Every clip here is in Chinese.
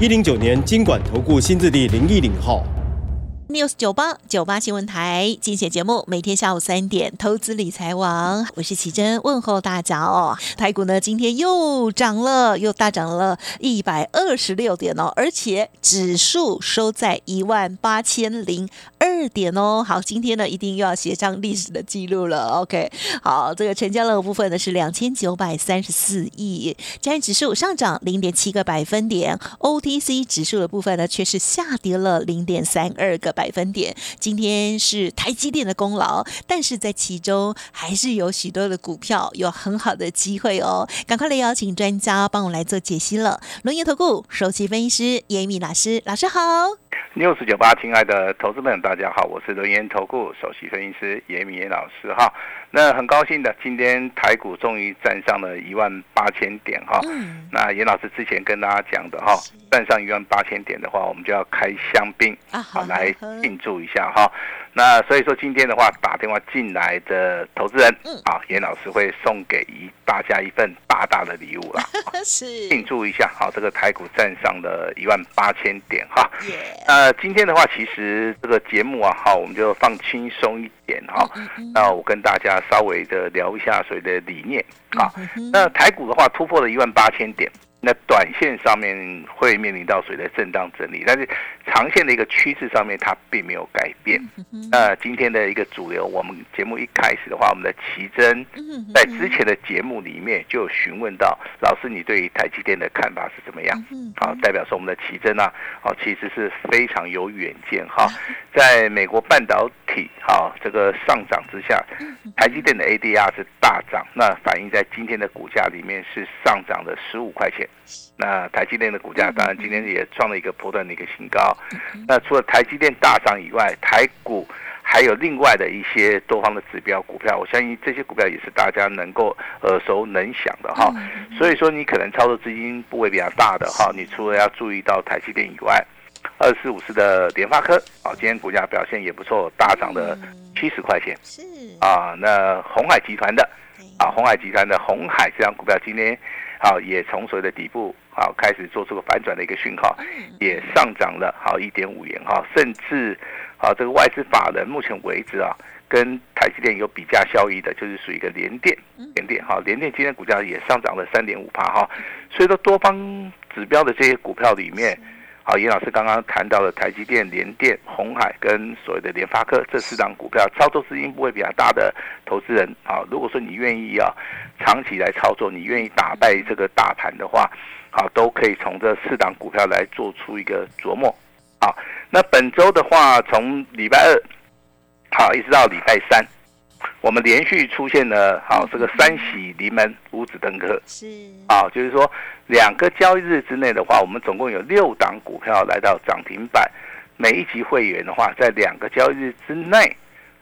一零九年经管投顾新字第零一零号。news 九八九八新闻台精选节目，每天下午三点，投资理财王，我是奇珍，问候大家哦。台股呢今天又涨了，又大涨了一百二十六点哦，而且指数收在一万八千零二点哦。好，今天呢一定又要写上历史的记录了。OK，好，这个成交量部分呢是两千九百三十四亿，加权指数上涨零点七个百分点，OTC 指数的部分呢却是下跌了零点三二个百分点。今天是台积电的功劳，但是在其中还是有许多的股票有很好的机会哦。赶快来邀请专家帮我来做解析了。轮研投顾首席分析师严敏老师，老师好。六四九八，亲爱的投资们，大家好，我是轮研投顾首席分析师严明老师哈。那很高兴的，今天台股终于站上了一万八千点哈。嗯，那严老师之前跟大家讲的哈，站上一万八千点的话，我们就要开香槟啊好来庆祝一下哈。那所以说今天的话，打电话进来的投资人嗯，啊，严老师会送给一大家一份大大的礼物啦，是。庆祝一下好，这个台股站上了一万八千点哈。耶，呃，今天的话，其实这个节目啊，哈，我们就放轻松一点哈。那我跟大家稍微的聊一下所谓的理念啊。那台股的话，突破了一万八千点，那短线上面会面临到所谓的震荡整理，但是长线的一个趋势上面它并没有改变。那今天的一个主流，我们节目一开始的话，我们的奇珍在之前的节目里面就有询问到老师，你对于台积电的看法是怎么样？嗯好，代表说我们的奇珍啊，哦，其实是非常有远见哈。在美国半导体哈这个上涨之下，台积电的 ADR 是大涨，那反映在今天的股价里面是上涨了十五块钱。那台积电的股价当然今天也创了一个波段的一个新高。那除了台积电大涨以外，台股还有另外的一些多方的指标股票，我相信这些股票也是大家能够耳熟能详的哈。所以说，你可能操作资金部位比较大的哈，你除了要注意到台积电以外，二四五四的联发科啊，今天股价表现也不错，大涨了七十块钱是啊。那红海集团的啊，红海集团的红海这张股票今天啊也从所谓的底部啊开始做出个反转的一个讯号，也上涨了好一点五元哈，甚至啊这个外资法人目前为止啊。跟台积电有比价效益的，就是属于一个联电，联电哈，联电今天股价也上涨了三点五帕哈，所以说多方指标的这些股票里面，好，严老师刚刚谈到了台积电、联电、红海跟所谓的联发科这四档股票，操作资金不会比较大的投资人，啊，如果说你愿意啊长期来操作，你愿意打败这个大盘的话，好，都可以从这四档股票来做出一个琢磨，好，那本周的话，从礼拜二。好，一直到礼拜三，我们连续出现了好这个三喜临门五子登科是啊，就是说两个交易日之内的话，我们总共有六档股票来到涨停板，每一级会员的话，在两个交易日之内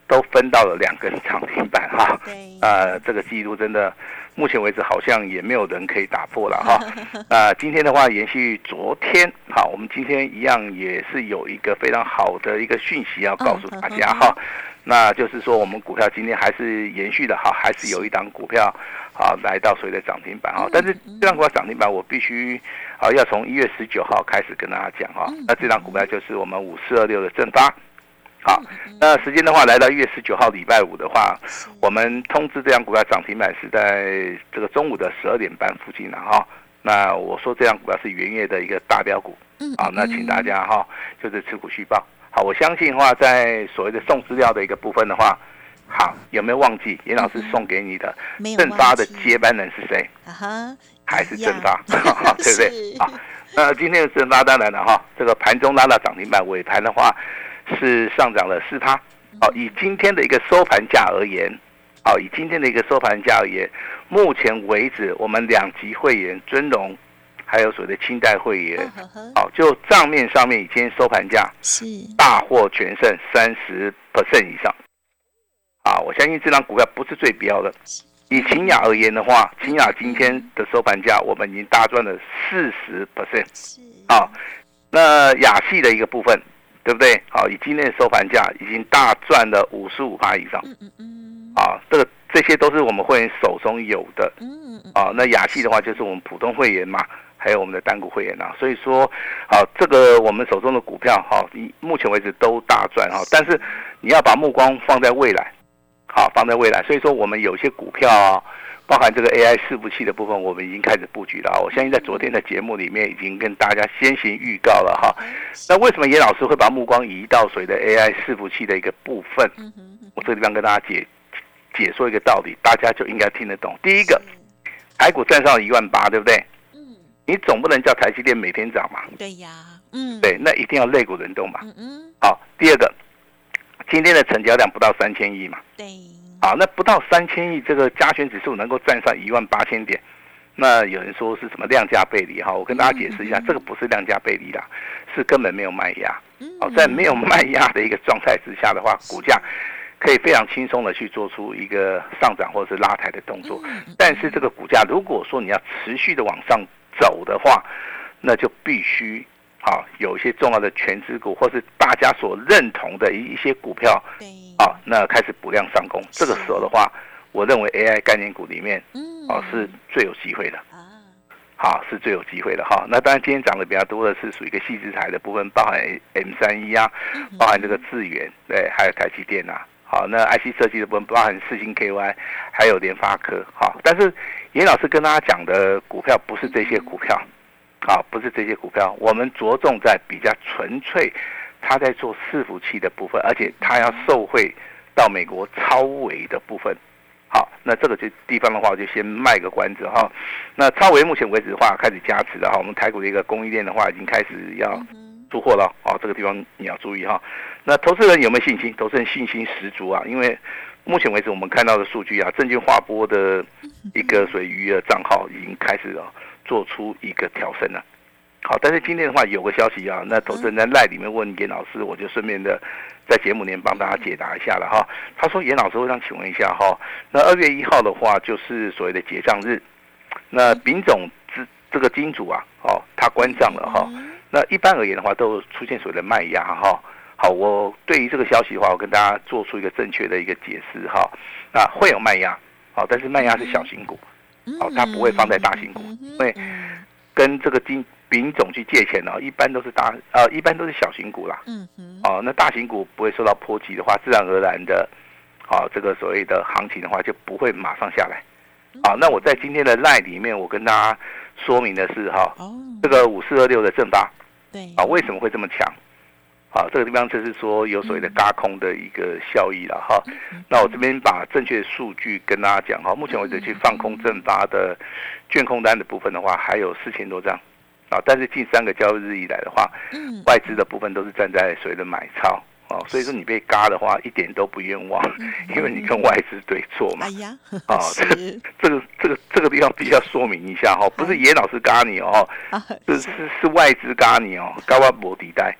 都分到了两根涨停板哈。对呃，这个记录真的，目前为止好像也没有人可以打破了哈。啊，今天的话延续昨天，好，我们今天一样也是有一个非常好的一个讯息要告诉大家哈。那就是说，我们股票今天还是延续的哈，还是有一档股票啊来到所谓的涨停板哈。但是这档股票涨停板，我必须啊要从一月十九号开始跟大家讲哈。那这档股票就是我们五四二六的正发。好，那时间的话，来到一月十九号礼拜五的话，我们通知这张股票涨停板是在这个中午的十二点半附近了哈。那我说这张股票是元月的一个大标股，好，那请大家哈就是持股续报。好，我相信的话，在所谓的送资料的一个部分的话，好，有没有忘记严老师送给你的正发的接班人是谁？啊哈，还是正发，对不对是？好，那今天的正发当然了哈，这个盘中拉到涨停板，尾盘的话是上涨了四趴。好，以今天的一个收盘价而言，好，以今天的一个收盘价而言，目前为止我们两级会员尊荣还有所谓的清代会员，好，就账面上面，今天收盘价是。大获全胜三十 percent 以上，啊，我相信这张股票不是最标的。以秦雅而言的话，秦雅今天的收盘价我们已经大赚了四十 percent，是。啊，那雅系的一个部分，对不对？好，以今天的收盘价已经大赚了五十五趴以上，嗯嗯嗯。啊，这个这些都是我们会员手中有的，嗯嗯。啊，那雅系的话就是我们普通会员嘛，还有我们的单股会员啊，所以说，好，这个我们手中的股票哈，你目前为止都大赚哈，但是你要把目光放在未来，好，放在未来，所以说我们有些股票啊，包含这个 AI 伺服器的部分，我们已经开始布局了啊，我相信在昨天的节目里面已经跟大家先行预告了哈。那为什么严老师会把目光移到谁的 AI 伺服器的一个部分？我这个地方跟大家解解说一个道理，大家就应该听得懂。第一个，台股站上一万八，对不对？嗯你总不能叫台积电每天涨嘛，对呀嗯对，那一定要肋骨轮动嘛。嗯嗯好，第二个，今天的成交量不到三千亿嘛，对好，那不到三千亿，这个加权指数能够站上一万八千点，那有人说是什么量价背离哈？我跟大家解释一下，这个不是量价背离啦，是根本没有卖压。嗯好，在没有卖压的一个状态之下的话，股价可以非常轻松的去做出一个上涨或者是拉抬的动作。嗯但是这个股价如果说你要持续的往上走的话，那就必须啊有一些重要的全资股或是大家所认同的一一些股票啊，那开始补量上攻。这个时候的话，我认为 AI 概念股里面嗯啊是最有机会的。啊好，是最有机会的哈。那当然，今天涨的比较多的是属于一个细资材的部分，包含 M 三一啊，包含这个智源，对，还有台积电呐、好，那 IC 设计的部分包含四星 KY，还有联发科。好，但是严老师跟大家讲的股票不是这些股票，好，不是这些股票，我们着重在比较纯粹，他在做伺服器的部分，而且他要受惠到美国超微的部分。好，那这个就地方的话，我就先卖个关子哈。那超微目前为止的话，开始加持了哈。我们台股的一个供应链的话，已经开始要出货了哦。这个地方你要注意哈。那投资人有没有信心？投资人信心十足啊，因为目前为止我们看到的数据啊，证券划拨的一个属于余额账号已经开始了做出一个调升了。好，但是今天的话有个消息啊，那投资人在赖里面问严老师，我就顺便的在节目里面帮大家解答一下了哈。他说严老师，我想请问一下哈，那二月一号的话就是所谓的结账日，那丙种这这个金主啊，哦，他关账了哈。那一般而言的话，都出现所谓的卖压哈。好，我对于这个消息的话，我跟大家做出一个正确的一个解释哈。那会有卖压，好，但是卖压是小型股，好，它不会放在大型股，因为跟这个金丙种去借钱呢，一般都是大呃，一般都是小型股啦。嗯嗯哦，那大型股不会受到波及的话，自然而然的，好、这个所谓的行情的话就不会马上下来。好、那我在今天的 line 里面，我跟大家说明的是哈、哦这个五四二六的正八对。啊，为什么会这么强？啊，这个地方就是说有所谓的嘎空的一个效益了哈。那我这边把正确的数据跟大家讲哈，目前为止去放空正八的券空单的部分的话，还有四千多张。啊，但是近三个交易日以来的话，嗯。外资的部分都是站在所谓的买超哦，所以说你被嘎的话一点都不冤枉，因为你跟外资对错嘛哎。呀哦，这 这个这个这个地方必须要说明一下哈，不是严老师嘎你哦，啊 是是是外资嘎你哦，高瓦博底带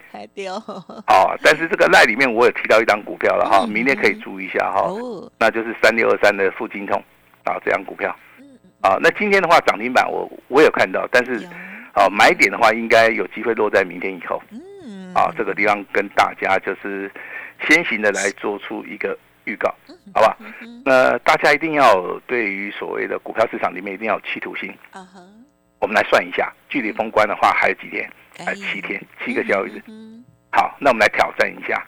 哦。但是这个赖里面我也提到一张股票了哈，明天可以注意一下哈，哦那就是三六二三的富金通啊这张股票嗯啊。那今天的话涨停板我我有看到，但是有啊买点的话应该有机会落在明天以后。嗯啊，这个地方跟大家就是先行的来做出一个预告，好吧？嗯那大家一定要有对于所谓的股票市场里面一定要有企图心。我们来算一下，距离封关的话还有几天？还哎有七天，七个交易日。嗯好，那我们来挑战一下，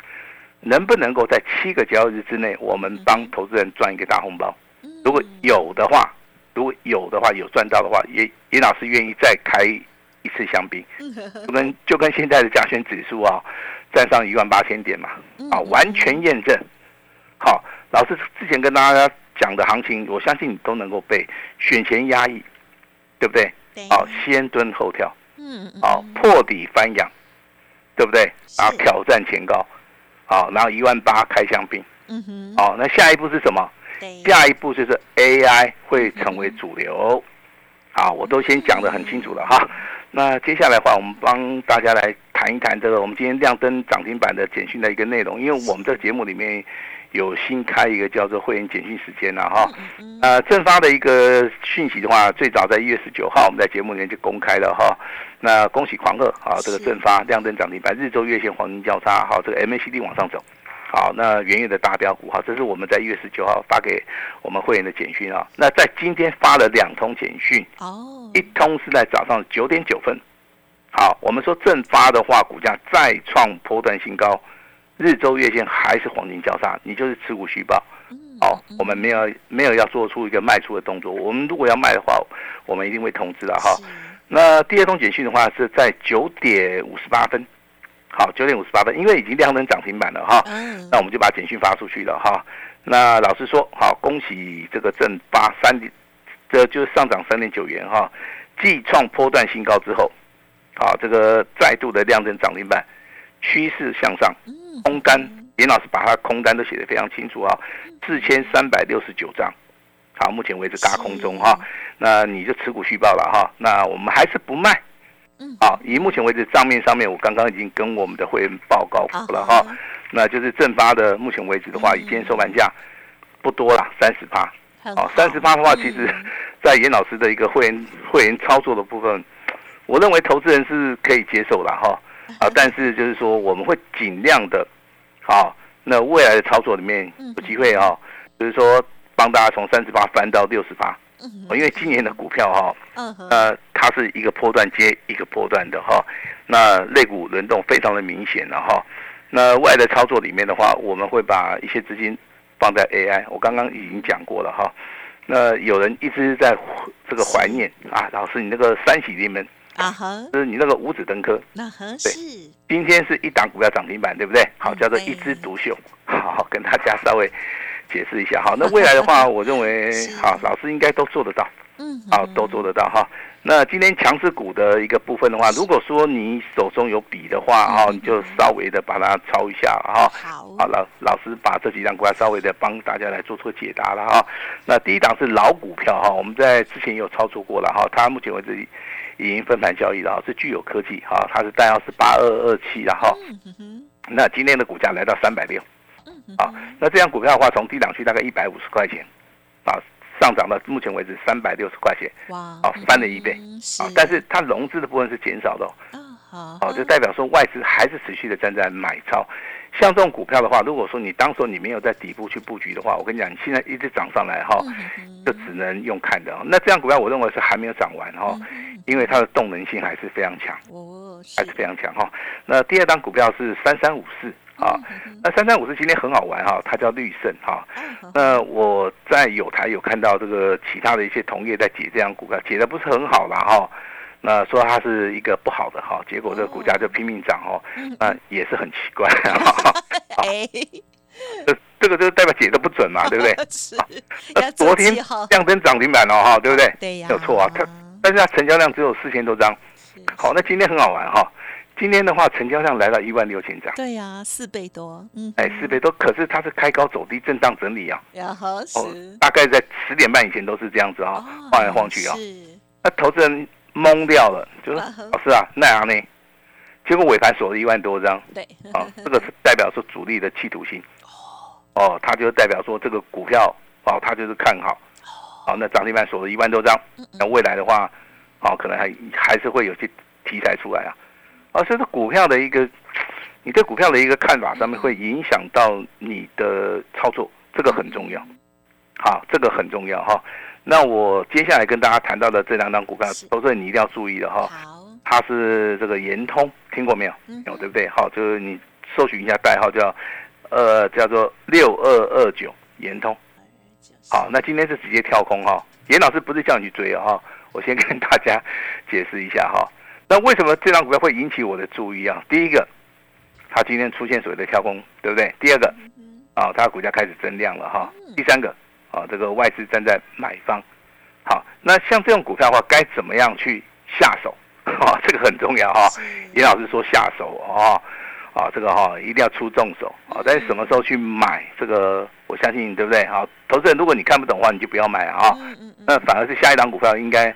能不能够在七个交易日之内，我们帮投资人赚一个大红包？嗯如果有的话，如果有的话，有赚到的话，严严老师愿意再开一次香槟，就跟就跟现在的加权指数啊，站上一万八千点嘛，啊，完全验证。好，老师之前跟大家讲的行情，我相信你都能够背，选前压抑，对不对？对好，先蹲后跳，嗯嗯好，破底翻扬，对不对？然后是挑战前高，好，然后一万八开香槟，嗯哼好，那下一步是什么？对下一步就是 AI 会成为主流，啊，我都先讲得很清楚了哈。那接下来的话，我们帮大家来谈一谈这个我们今天亮灯涨停板的简讯的一个内容，因为我们这个节目里面有新开一个叫做会员简讯时间了哈。呃，正发的一个讯息的话，最早在一月十九号我们在节目里面就公开了哈。那恭喜狂贺啊，这个正发亮灯涨停板，日周月线黄金交叉，好，这个 MACD 往上走。好，那元月的大标股，好，这是我们在一月十九号发给我们会员的简讯啊。那在今天发了两通简讯，哦，一通是在早上九点九分。好，我们说正发的话，股价再创波段新高，日周月线还是黄金交叉，你就是持股续报。好，我们没有没有要做出一个卖出的动作。我们如果要卖的话，我们一定会通知的哈。那第二通简讯的话是在九点五十八分。好，九点五十八分，因为已经亮灯涨停板了哈，那我们就把简讯发出去了哈。那老实说，好，恭喜这个正八三点，这就是上涨三点九元哈，继创波段新高之后，好，这个再度的亮灯涨停板，趋势向上，空单，严老师把它空单都写得非常清楚啊，四千三百六十九张，好，目前为止大空中哈，那你就持股续报了哈，那我们还是不卖。好，以目前为止账面上面，我刚刚已经跟我们的会员报告过了哈，那就是正发的，目前为止的话，以今天收盘价不多了，三十八。好，三十八的话，其实，在严老师的一个会员会员操作的部分，我认为投资人是可以接受了哈。啊，但是就是说，我们会尽量的，好，那未来的操作里面有机会哈，就是说帮大家从三十八翻到六十八。因为今年的股票哈，呃，它是一个波段接一个波段的哈，那肋骨轮动非常的明显了哈。那外的操作里面的话，我们会把一些资金放在 AI，我刚刚已经讲过了哈。那有人一直在这个怀念啊，老师你那个三喜临门啊哈，就是你那个五指登科，那是今天是一档股票涨停板，对不对？好，叫做一枝独秀，好，跟大家稍微。解释一下。哈，那未来的话，我认为好，老师应该都做得到，嗯，好，都做得到哈。那今天强势股的一个部分的话，如果说你手中有笔的话哈，你就稍微的把它抄一下哈。好，好老老师把这几张股票稍微的帮大家来做出解答了哈。那第一档是老股票哈，我们在之前也有操作过了哈，它目前为止已经分盘交易了，是具有科技哈，它是代号是八二二七然后，那今天的股价来到三百六。啊，那这样股票的话，从低档区大概一百五十块钱，啊，上涨到目前为止三百六十块钱，哇，啊，翻了一倍，啊，但是它融资的部分是减少的，哦，好，就代表说外资还是持续的站在买超。像这种股票的话，如果说你当时你没有在底部去布局的话，我跟你讲，你现在一直涨上来哈，就只能用看的。那这样股票我认为是还没有涨完哈，因为它的动能性还是非常强，哦，还是非常强哈。那第二张股票是三三五四。啊，那三三五四今天很好玩哈，它叫绿盛哈。那我在有台有看到这个其他的一些同业在解这样股票，解的不是很好啦哈。那说它是一个不好的哈，结果这个股价就拼命涨哦，那也是很奇怪。哎，这这个就代表解的不准嘛，对不对？是。那昨天亮灯涨停板了哈，对不对？对呀。没有错啊，它但是它成交量只有四千多张。好，那今天很好玩哈。今天的话，成交量来到一万六千张。对呀，四倍多。嗯，哎，四倍多。可是它是开高走低，震荡整理啊。呀，好是。大概在十点半以前都是这样子啊，晃来晃去啊。是。那投资人懵掉了，就是老师啊，那样呢？结果尾盘锁了一万多张。对。啊，这个是代表说主力的企图心。哦。哦，它就代表说这个股票哦，它就是看好。哦。那涨停板锁了一万多张，那未来的话，哦，可能还还是会有些题材出来啊。而是股票的一个，你对股票的一个看法上面会影响到你的操作，这个很重要。好，这个很重要哈。那我接下来跟大家谈到的这两张股票，都是你一定要注意的哈。好，它是这个延通，听过没有？有对不对？好，就是你搜寻一下代号叫，呃，叫做六二二九延通。好，那今天是直接跳空哈。严老师不是叫你去追啊哈，我先跟大家解释一下哈。那为什么这张股票会引起我的注意啊？第一个，它今天出现所谓的跳空，对不对？第二个，啊，它股价开始增量了哈。第三个，啊，这个外资站在买方。好，那像这种股票的话，该怎么样去下手？啊，这个很重要哈。严老师说下手啊，啊，这个哈一定要出重手啊。但是什么时候去买？这个我相信，对不对？好，投资人，如果你看不懂的话，你就不要买啊。那反而是下一档股票应该。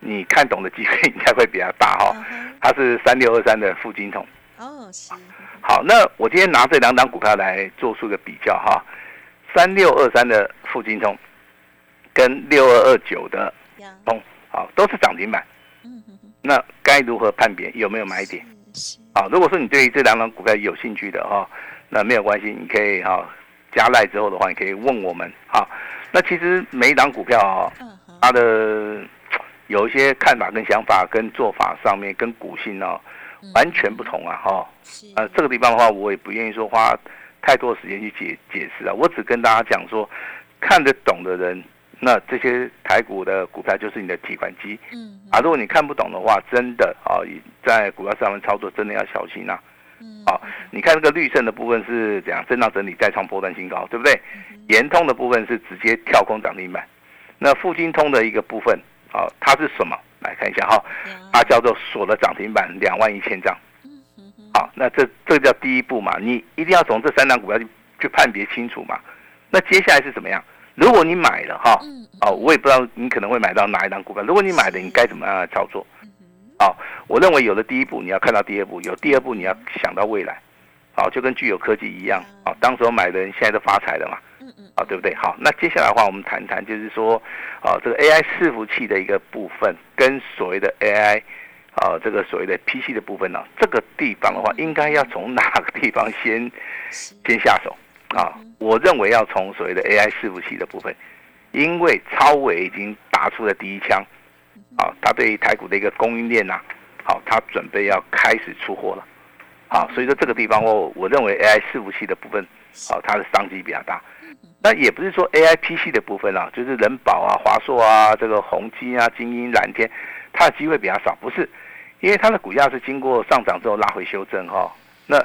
你看懂的机会应该会比较大哈。它是三六二三的富金通。哦，是。好，那我今天拿这两档股票来做出个比较哈。三六二三的富金通跟六二二九的通，好，都是涨停板。嗯那该如何判别有没有买点？好，如果说你对于这两档股票有兴趣的哈，那没有关系，你可以哈加赖之后的话，你可以问我们哈。那其实每一档股票啊，它的有一些看法跟想法跟做法上面跟股性呢完全不同啊哈。呃，这个地方的话，我也不愿意说花太多时间去解解释啊。我只跟大家讲说，看得懂的人，那这些台股的股票就是你的提款机。嗯。啊，如果你看不懂的话，真的啊，在股票上面操作真的要小心呐。嗯。啊，你看这个绿色的部分是怎样？震荡整理再创波段新高，对不对？延通的部分是直接跳空涨停板。那富金通的一个部分，啊，它是什么？来看一下哈，它叫做锁了涨停板两万一千张。好，那这这叫第一步嘛，你一定要从这三档股票去去判别清楚嘛。那接下来是怎么样？如果你买了哈，哦，我也不知道你可能会买到哪一档股票。如果你买了，你该怎么样来操作？好，我认为有了第一步，你要看到第二步；有第二步，你要想到未来。好，就跟具有科技一样，啊，当时买的人现在都发财了嘛。对不对？好，那接下来的话，我们谈谈，就是说，啊，这个 AI 伺服器的一个部分，跟所谓的 AI。啊，这个所谓的 PC 的部分呢，这个地方的话，应该要从哪个地方先先下手啊？我认为要从所谓的 AI 伺服器的部分，因为超伟已经打出了第一枪，啊，他对台股的一个供应链呐，好，他准备要开始出货了，好，所以说这个地方我我认为 AI 伺服器的部分，啊，它的商机比较大。那也不是说 AI PC 的部分啊，就是人保啊、华硕啊、这个宏基啊、精英、蓝天。它的机会比较少，不是，因为它的股价是经过上涨之后拉回修正哈。那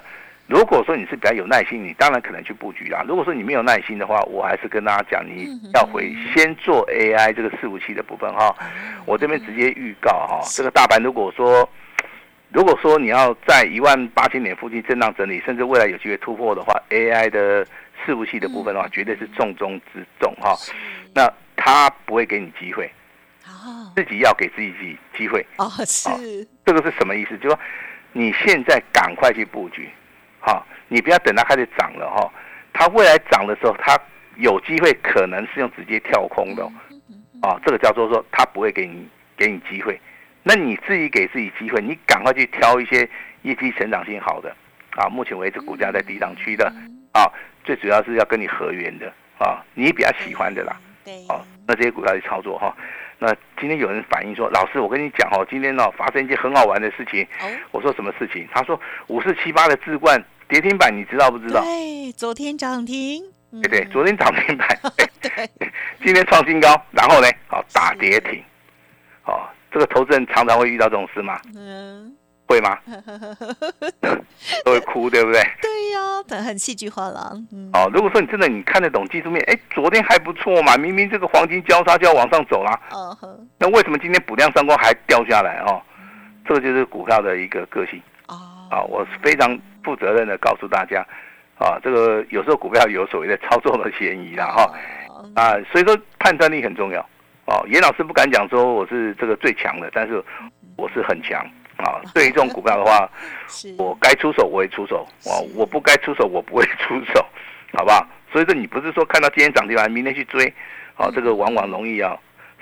如果说你是比较有耐心，你当然可能去布局啦。如果说你没有耐心的话，我还是跟大家讲，你要回先做 AI 这个伺服器的部分哈。我这边直接预告哈，这个大盘如果说如果说你要在一万八千点附近震荡整理，甚至未来有机会突破的话，AI 的伺服器的部分的话，绝对是重中之重哈。那他不会给你机会。自己要给自己机机会。哦，是。这个是什么意思？就说你现在赶快去布局，好，你不要等它开始涨了哈，它未来涨的时候，它有机会可能是用直接跳空的，啊，这个叫做说它不会给你给你机会，那你自己给自己机会，你赶快去挑一些业绩成长性好的，啊，目前为止股价在低档区的，啊，最主要是要跟你合缘的，啊，你比较喜欢的啦，对，哦，那这些股票去操作哈。那今天有人反映说，老师，我跟你讲哦，今天呢发生一件很好玩的事情。我说什么事情？他说五四七八的智冠跌停板，你知道不知道？对，昨天涨停。对对，昨天涨停板。对，今天创新高，然后呢，好打跌停。哦，这个投资人常常会遇到这种事吗？嗯。会吗？都会哭，对不对？对呀，很戏剧化了。哦，如果说你真的你看得懂技术面，哎，昨天还不错嘛，明明这个黄金交叉就要往上走了。哦那为什么今天补量上攻还掉下来哦？这个就是股票的一个个性。哦。啊，我非常负责任的告诉大家，啊，这个有时候股票有所谓的操作的嫌疑啦，哈。啊，所以说判断力很重要。哦，严老师不敢讲说我是这个最强的，但是我是很强。啊，对于这种股票的话，我该出手我会出手，啊，我不该出手我不会出手，好不好？所以说你不是说看到今天涨停板，明天去追，啊，这个往往容易啊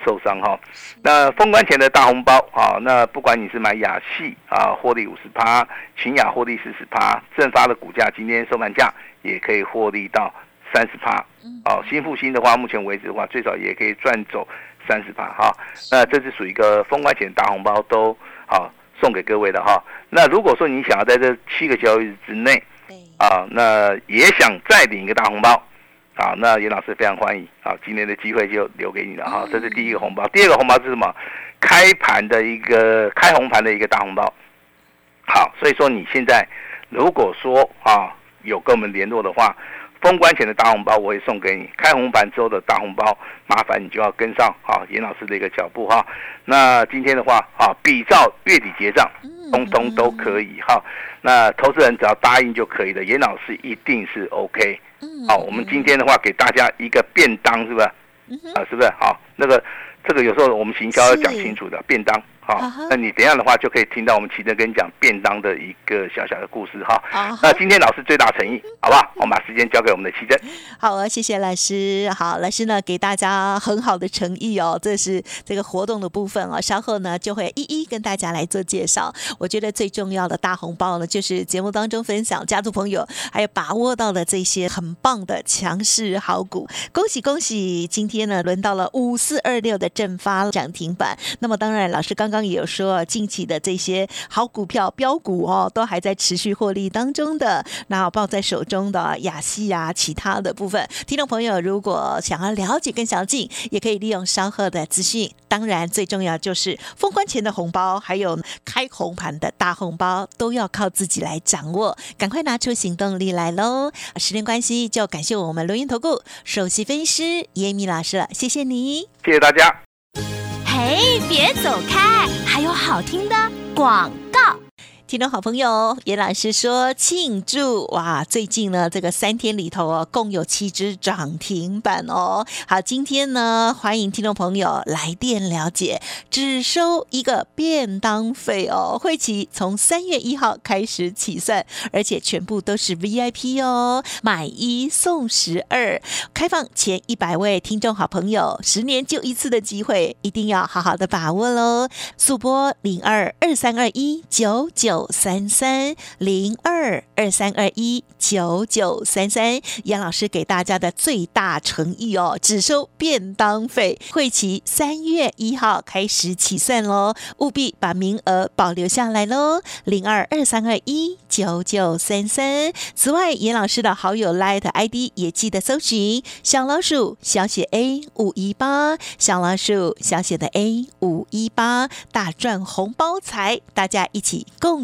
受伤哈。那封关前的大红包啊，那不管你是买雅系啊，获利五十趴，秦雅获利四十趴，正发的股价今天收盘价也可以获利到三十趴，哦，新复兴的话，目前为止的话，最少也可以赚走三十趴哈。那这是属于一个封关前大红包都好。送给各位的哈，那如果说你想要在这七个交易日之内，啊，那也想再领一个大红包，啊，那严老师非常欢迎，啊，今天的机会就留给你了哈，这是第一个红包，第二个红包是什么？开盘的一个开红盘的一个大红包，好，所以说你现在如果说啊有跟我们联络的话。封关前的大红包我会送给你，开红盘之后的大红包，麻烦你就要跟上啊，严老师的一个脚步哈。那今天的话啊，比照月底结账，通通都可以哈。那投资人只要答应就可以了，严老师一定是 OK。好，我们今天的话给大家一个便当，是不是？啊，是不是？好，那个这个有时候我们行销要讲清楚的便当。好，那你等下的话就可以听到我们奇珍跟你讲便当的一个小小的故事哈。那今天老师最大诚意，好不好？我们把时间交给我们的奇珍。好啊，谢谢老师。好，老师呢给大家很好的诚意哦，这是这个活动的部分哦。稍后呢就会一一跟大家来做介绍。我觉得最重要的大红包呢，就是节目当中分享家族朋友还有把握到的这些很棒的强势好股。恭喜恭喜！今天呢轮到了五四二六的正发涨停板。那么当然，老师刚。刚也有说，近期的这些好股票、标股哦，都还在持续获利当中的。那抱在手中的雅西啊，其他的部分，听众朋友如果想要了解更详尽，也可以利用稍后的资讯。当然，最重要就是封关前的红包，还有开红盘的大红包，都要靠自己来掌握。赶快拿出行动力来喽！时间关系，就感谢我们录音投顾首席分析师叶米老师了，谢谢你，谢谢大家。嘿，别走开！还有好听的广告。听众好朋友，严老师说庆祝哇！最近呢，这个三天里头哦，共有七只涨停板哦。好，今天呢，欢迎听众朋友来电了解，只收一个便当费哦。会期从三月一号开始起算，而且全部都是 VIP 哦，买一送十二。开放前一百位听众好朋友，十年就一次的机会，一定要好好的把握喽！速播零二二三二一九九。三三零二二三二一九九三三，杨老师给大家的最大诚意哦，只收便当费，会期三月一号开始起算喽，务必把名额保留下来喽。零二二三二一九九三三。此外，严老师的好友 Light ID 也记得搜寻小老鼠小写 A 五一八，小老鼠小写的 A 五一八，大赚红包财，大家一起共。